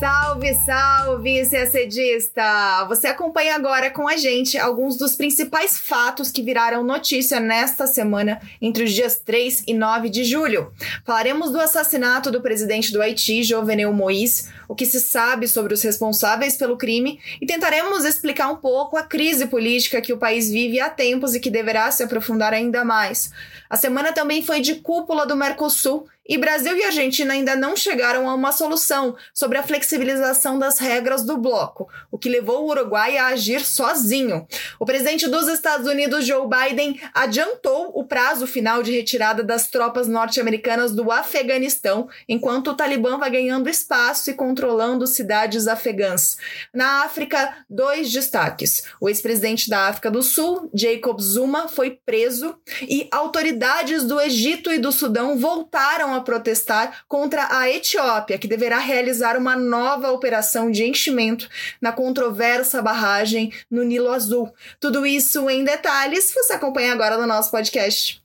Salve, salve, CACDista! Você acompanha agora com a gente alguns dos principais fatos que viraram notícia nesta semana entre os dias 3 e 9 de julho. Falaremos do assassinato do presidente do Haiti, Jovenel Moïse, o que se sabe sobre os responsáveis pelo crime e tentaremos explicar um pouco a crise política que o país vive há tempos e que deverá se aprofundar ainda mais. A semana também foi de cúpula do Mercosul e Brasil e Argentina ainda não chegaram a uma solução sobre a flexibilização das regras do bloco, o que levou o Uruguai a agir sozinho. O presidente dos Estados Unidos, Joe Biden, adiantou o prazo final de retirada das tropas norte-americanas do Afeganistão, enquanto o Talibã vai ganhando espaço e controlando cidades afegãs. Na África, dois destaques. O ex-presidente da África do Sul, Jacob Zuma, foi preso e autoridades do Egito e do Sudão voltaram a protestar contra a Etiópia, que deverá realizar uma nova operação de enchimento na controversa barragem no Nilo Azul. Tudo isso em detalhes você acompanha agora no nosso podcast.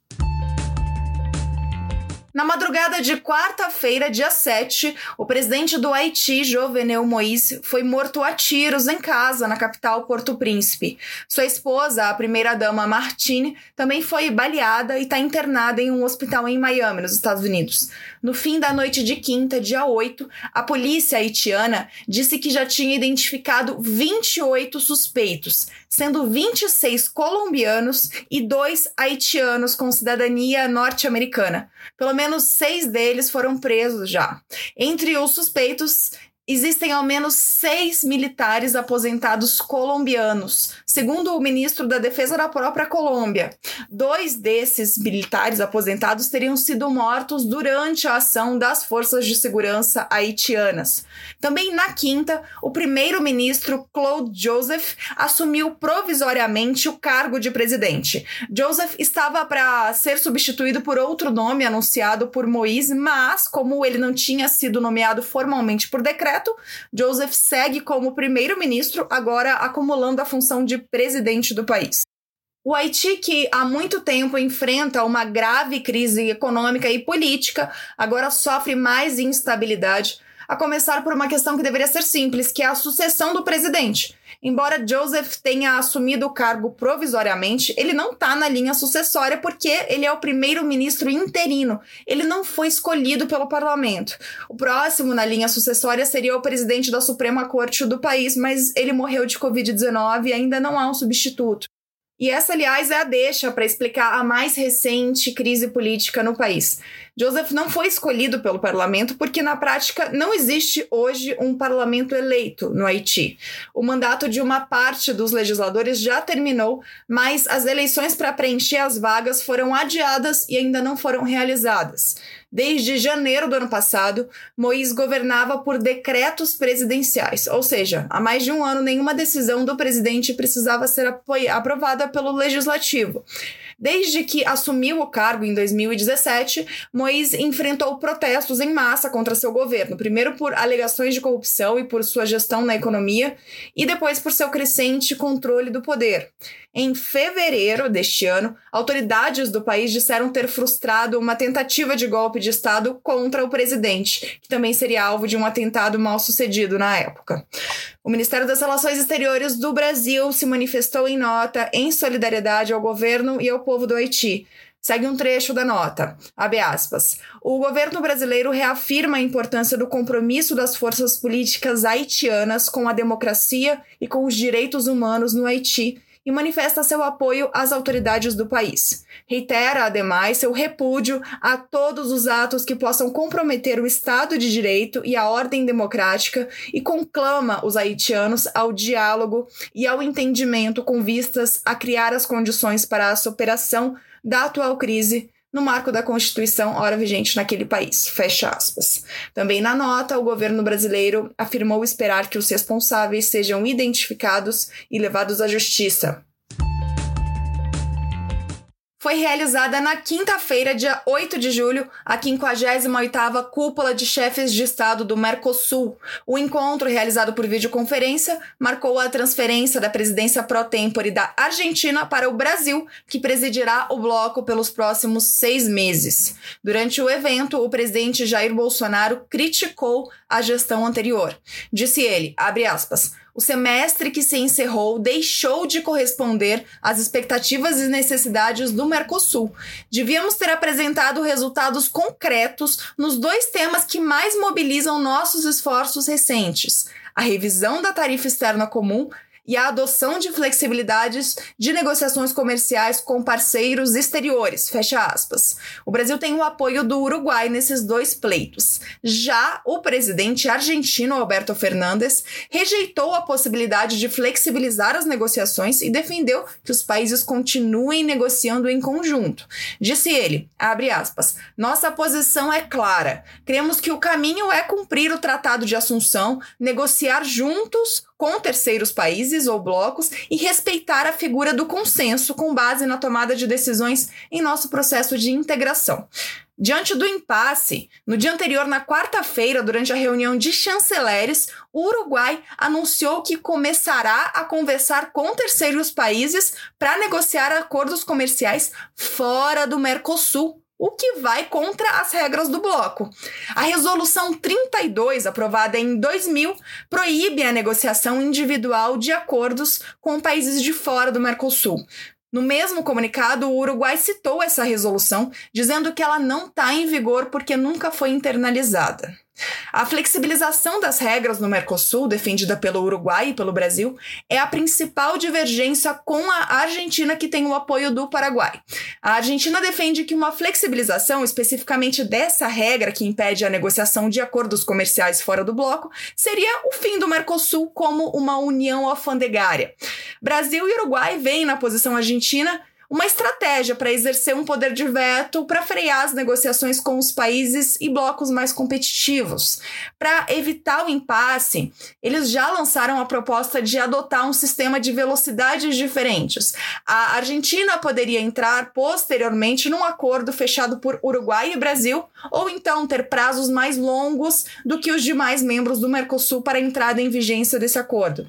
Na madrugada de quarta-feira, dia 7, o presidente do Haiti, Jovenel Moïse, foi morto a tiros em casa, na capital Porto Príncipe. Sua esposa, a primeira-dama Martine, também foi baleada e está internada em um hospital em Miami, nos Estados Unidos. No fim da noite de quinta, dia 8, a polícia haitiana disse que já tinha identificado 28 suspeitos, sendo 26 colombianos e dois haitianos com cidadania norte-americana. Pelo menos seis deles foram presos já. Entre os suspeitos Existem ao menos seis militares aposentados colombianos, segundo o ministro da Defesa da própria Colômbia. Dois desses militares aposentados teriam sido mortos durante a ação das forças de segurança haitianas. Também na quinta, o primeiro-ministro Claude Joseph assumiu provisoriamente o cargo de presidente. Joseph estava para ser substituído por outro nome anunciado por Moïse, mas como ele não tinha sido nomeado formalmente por decreto, Joseph segue como primeiro-ministro, agora acumulando a função de presidente do país. O Haiti, que há muito tempo enfrenta uma grave crise econômica e política, agora sofre mais instabilidade, a começar por uma questão que deveria ser simples, que é a sucessão do presidente. Embora Joseph tenha assumido o cargo provisoriamente, ele não está na linha sucessória porque ele é o primeiro-ministro interino. Ele não foi escolhido pelo parlamento. O próximo na linha sucessória seria o presidente da Suprema Corte do país, mas ele morreu de Covid-19 e ainda não há um substituto. E essa, aliás, é a deixa para explicar a mais recente crise política no país. Joseph não foi escolhido pelo parlamento porque, na prática, não existe hoje um parlamento eleito no Haiti. O mandato de uma parte dos legisladores já terminou, mas as eleições para preencher as vagas foram adiadas e ainda não foram realizadas. Desde janeiro do ano passado, Moïse governava por decretos presidenciais, ou seja, há mais de um ano nenhuma decisão do presidente precisava ser aprovada pelo legislativo. Desde que assumiu o cargo em 2017, Moïse enfrentou protestos em massa contra seu governo, primeiro por alegações de corrupção e por sua gestão na economia, e depois por seu crescente controle do poder. Em fevereiro deste ano, autoridades do país disseram ter frustrado uma tentativa de golpe de Estado contra o presidente, que também seria alvo de um atentado mal sucedido na época. O Ministério das Relações Exteriores do Brasil se manifestou em nota em solidariedade ao governo e ao povo do Haiti. Segue um trecho da nota. Aspas. O governo brasileiro reafirma a importância do compromisso das forças políticas haitianas com a democracia e com os direitos humanos no Haiti e manifesta seu apoio às autoridades do país. Reitera, ademais, seu repúdio a todos os atos que possam comprometer o Estado de Direito e a ordem democrática e conclama os haitianos ao diálogo e ao entendimento com vistas a criar as condições para a superação da atual crise no marco da Constituição ora vigente naquele país. Fecha aspas. Também na nota, o governo brasileiro afirmou esperar que os responsáveis sejam identificados e levados à justiça. Foi realizada na quinta-feira, dia 8 de julho, a 58ª Cúpula de Chefes de Estado do Mercosul. O encontro, realizado por videoconferência, marcou a transferência da presidência pro tempore da Argentina para o Brasil, que presidirá o bloco pelos próximos seis meses. Durante o evento, o presidente Jair Bolsonaro criticou a gestão anterior. Disse ele, abre aspas, o semestre que se encerrou deixou de corresponder às expectativas e necessidades do Mercosul. Devíamos ter apresentado resultados concretos nos dois temas que mais mobilizam nossos esforços recentes: a revisão da tarifa externa comum e a adoção de flexibilidades de negociações comerciais com parceiros exteriores. Fecha aspas. O Brasil tem o apoio do Uruguai nesses dois pleitos. Já o presidente argentino Alberto Fernandes rejeitou a possibilidade de flexibilizar as negociações e defendeu que os países continuem negociando em conjunto. Disse ele, abre aspas, nossa posição é clara. Cremos que o caminho é cumprir o Tratado de Assunção, negociar juntos com terceiros países ou blocos e respeitar a figura do consenso com base na tomada de decisões em nosso processo de integração. Diante do impasse, no dia anterior, na quarta-feira, durante a reunião de chanceleres, o Uruguai anunciou que começará a conversar com terceiros países para negociar acordos comerciais fora do Mercosul, o que vai contra as regras do bloco. A resolução 32, aprovada em 2000, proíbe a negociação individual de acordos com países de fora do Mercosul. No mesmo comunicado, o Uruguai citou essa resolução, dizendo que ela não está em vigor porque nunca foi internalizada. A flexibilização das regras no Mercosul, defendida pelo Uruguai e pelo Brasil, é a principal divergência com a Argentina, que tem o apoio do Paraguai. A Argentina defende que uma flexibilização, especificamente dessa regra que impede a negociação de acordos comerciais fora do bloco, seria o fim do Mercosul como uma união alfandegária. Brasil e Uruguai veem na posição argentina uma estratégia para exercer um poder de veto para frear as negociações com os países e blocos mais competitivos. Para evitar o impasse, eles já lançaram a proposta de adotar um sistema de velocidades diferentes. A Argentina poderia entrar posteriormente num acordo fechado por Uruguai e Brasil, ou então ter prazos mais longos do que os demais membros do Mercosul para a entrada em vigência desse acordo.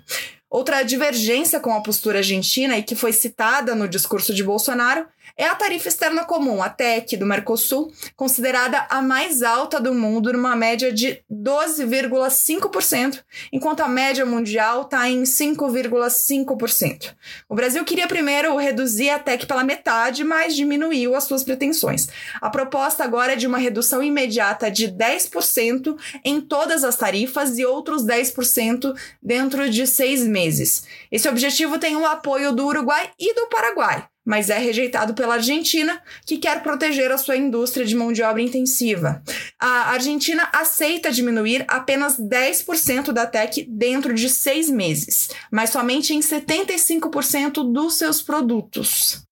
Outra divergência com a postura argentina e que foi citada no discurso de Bolsonaro é a tarifa externa comum, a TEC, do Mercosul, considerada a mais alta do mundo, numa média de 12,5%, enquanto a média mundial está em 5,5%. O Brasil queria primeiro reduzir a TEC pela metade, mas diminuiu as suas pretensões. A proposta agora é de uma redução imediata de 10% em todas as tarifas e outros 10% dentro de seis meses. Esse objetivo tem o apoio do Uruguai e do Paraguai mas é rejeitado pela Argentina, que quer proteger a sua indústria de mão de obra intensiva. A Argentina aceita diminuir apenas 10% da TEC dentro de seis meses, mas somente em 75% dos seus produtos.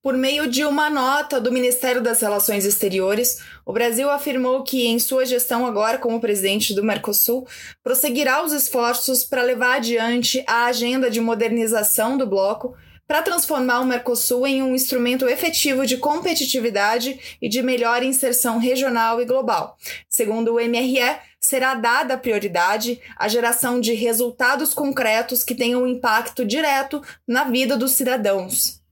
Por meio de uma nota do Ministério das Relações Exteriores, o Brasil afirmou que, em sua gestão agora como presidente do Mercosul, prosseguirá os esforços para levar adiante a agenda de modernização do bloco para transformar o Mercosul em um instrumento efetivo de competitividade e de melhor inserção regional e global. Segundo o MRE, será dada prioridade à geração de resultados concretos que tenham impacto direto na vida dos cidadãos.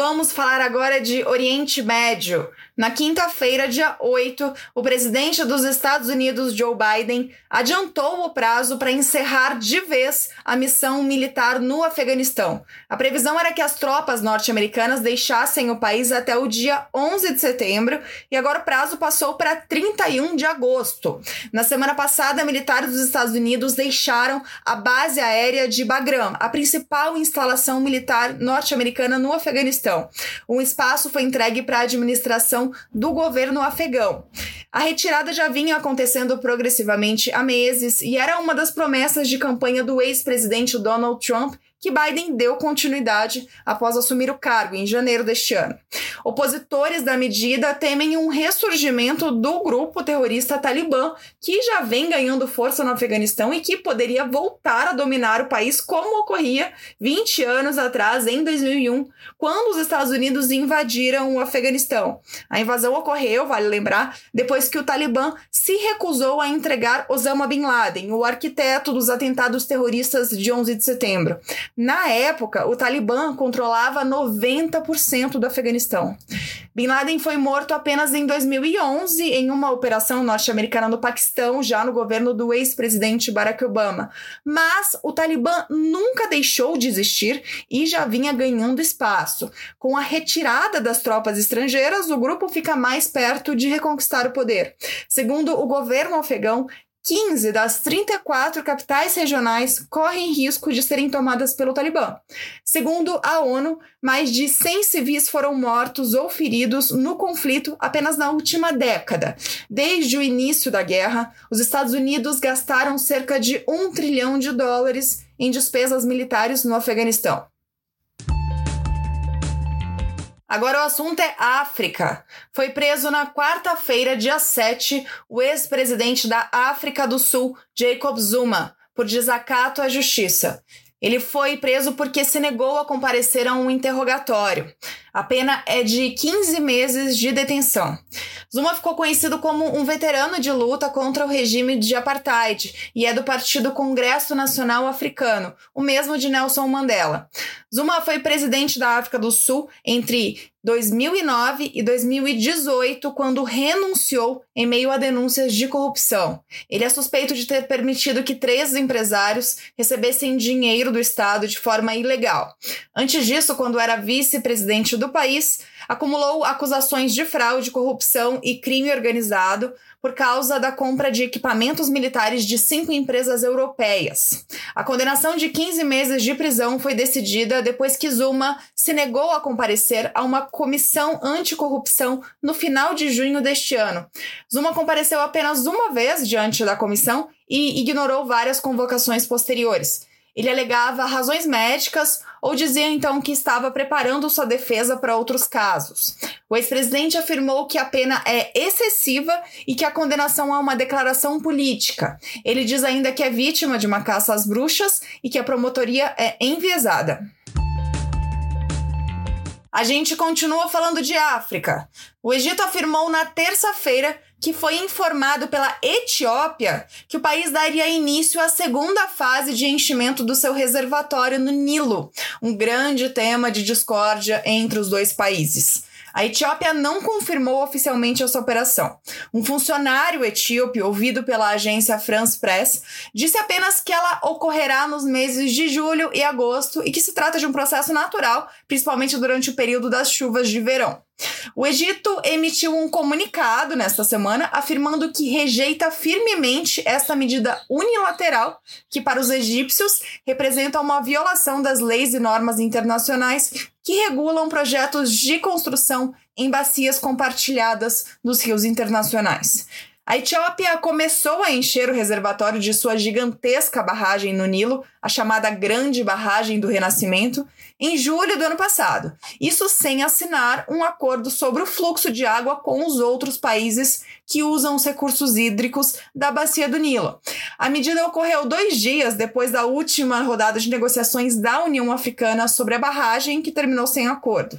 Vamos falar agora de Oriente Médio. Na quinta-feira, dia 8, o presidente dos Estados Unidos, Joe Biden, adiantou o prazo para encerrar de vez a missão militar no Afeganistão. A previsão era que as tropas norte-americanas deixassem o país até o dia 11 de setembro e agora o prazo passou para 31 de agosto. Na semana passada, militares dos Estados Unidos deixaram a base aérea de Bagram, a principal instalação militar norte-americana no Afeganistão. Um espaço foi entregue para a administração do governo afegão. A retirada já vinha acontecendo progressivamente há meses e era uma das promessas de campanha do ex-presidente Donald Trump que Biden deu continuidade após assumir o cargo em janeiro deste ano. Opositores da medida temem um ressurgimento do grupo terrorista Talibã, que já vem ganhando força no Afeganistão e que poderia voltar a dominar o país como ocorria 20 anos atrás, em 2001, quando os Estados Unidos invadiram o Afeganistão. A invasão ocorreu, vale lembrar, depois que o Talibã se recusou a entregar Osama Bin Laden, o arquiteto dos atentados terroristas de 11 de setembro. Na época, o Talibã controlava 90% do Afeganistão. Bin Laden foi morto apenas em 2011 em uma operação norte-americana no Paquistão, já no governo do ex-presidente Barack Obama. Mas o Talibã nunca deixou de existir e já vinha ganhando espaço. Com a retirada das tropas estrangeiras, o grupo fica mais perto de reconquistar o poder. Segundo o governo afegão, 15 das 34 capitais regionais correm risco de serem tomadas pelo Talibã. Segundo a ONU, mais de 100 civis foram mortos ou feridos no conflito apenas na última década. Desde o início da guerra, os Estados Unidos gastaram cerca de um trilhão de dólares em despesas militares no Afeganistão. Agora o assunto é África. Foi preso na quarta-feira, dia 7, o ex-presidente da África do Sul, Jacob Zuma, por desacato à justiça. Ele foi preso porque se negou a comparecer a um interrogatório. A pena é de 15 meses de detenção. Zuma ficou conhecido como um veterano de luta contra o regime de apartheid e é do Partido Congresso Nacional Africano, o mesmo de Nelson Mandela. Zuma foi presidente da África do Sul entre 2009 e 2018, quando renunciou em meio a denúncias de corrupção. Ele é suspeito de ter permitido que três empresários recebessem dinheiro do Estado de forma ilegal. Antes disso, quando era vice-presidente do país, acumulou acusações de fraude, corrupção e crime organizado por causa da compra de equipamentos militares de cinco empresas europeias. A condenação de 15 meses de prisão foi decidida depois que Zuma se negou a comparecer a uma comissão anticorrupção no final de junho deste ano. Zuma compareceu apenas uma vez diante da comissão e ignorou várias convocações posteriores. Ele alegava razões médicas ou dizia então que estava preparando sua defesa para outros casos. O ex-presidente afirmou que a pena é excessiva e que a condenação é uma declaração política. Ele diz ainda que é vítima de uma caça às bruxas e que a promotoria é enviesada. A gente continua falando de África. O Egito afirmou na terça-feira que foi informado pela Etiópia que o país daria início à segunda fase de enchimento do seu reservatório no Nilo, um grande tema de discórdia entre os dois países. A Etiópia não confirmou oficialmente essa operação. Um funcionário etíope, ouvido pela agência France Press, disse apenas que ela ocorrerá nos meses de julho e agosto e que se trata de um processo natural, principalmente durante o período das chuvas de verão. O Egito emitiu um comunicado nesta semana afirmando que rejeita firmemente esta medida unilateral, que para os egípcios representa uma violação das leis e normas internacionais que regulam projetos de construção em bacias compartilhadas dos rios internacionais. A Etiópia começou a encher o reservatório de sua gigantesca barragem no Nilo, a chamada Grande Barragem do Renascimento, em julho do ano passado. Isso sem assinar um acordo sobre o fluxo de água com os outros países que usam os recursos hídricos da Bacia do Nilo. A medida ocorreu dois dias depois da última rodada de negociações da União Africana sobre a barragem, que terminou sem acordo.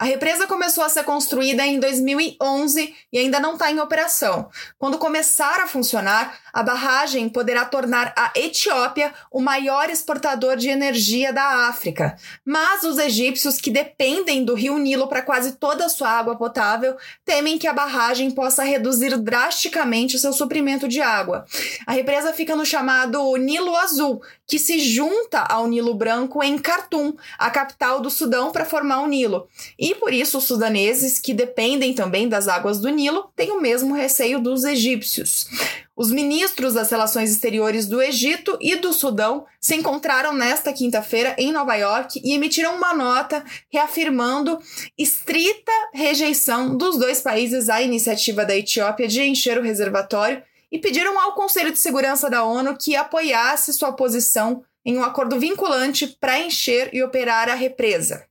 A represa começou a ser construída em 2011 e ainda não está em operação. Quando começar a funcionar, a barragem poderá tornar a Etiópia o maior exportador de energia da África. Mas os egípcios, que dependem do rio Nilo para quase toda a sua água potável, temem que a barragem possa reduzir drasticamente seu suprimento de água. A represa fica no chamado Nilo Azul, que se junta ao Nilo Branco em Khartoum, a capital do Sudão, para formar o Nilo. E por isso os sudaneses, que dependem também das águas do Nilo, têm o mesmo receio dos egípcios. Os ministros das Relações Exteriores do Egito e do Sudão se encontraram nesta quinta-feira em Nova York e emitiram uma nota reafirmando estrita rejeição dos dois países à iniciativa da Etiópia de encher o reservatório e pediram ao Conselho de Segurança da ONU que apoiasse sua posição em um acordo vinculante para encher e operar a represa.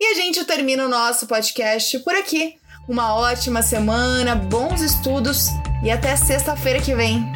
E a gente termina o nosso podcast por aqui. Uma ótima semana, bons estudos e até sexta-feira que vem.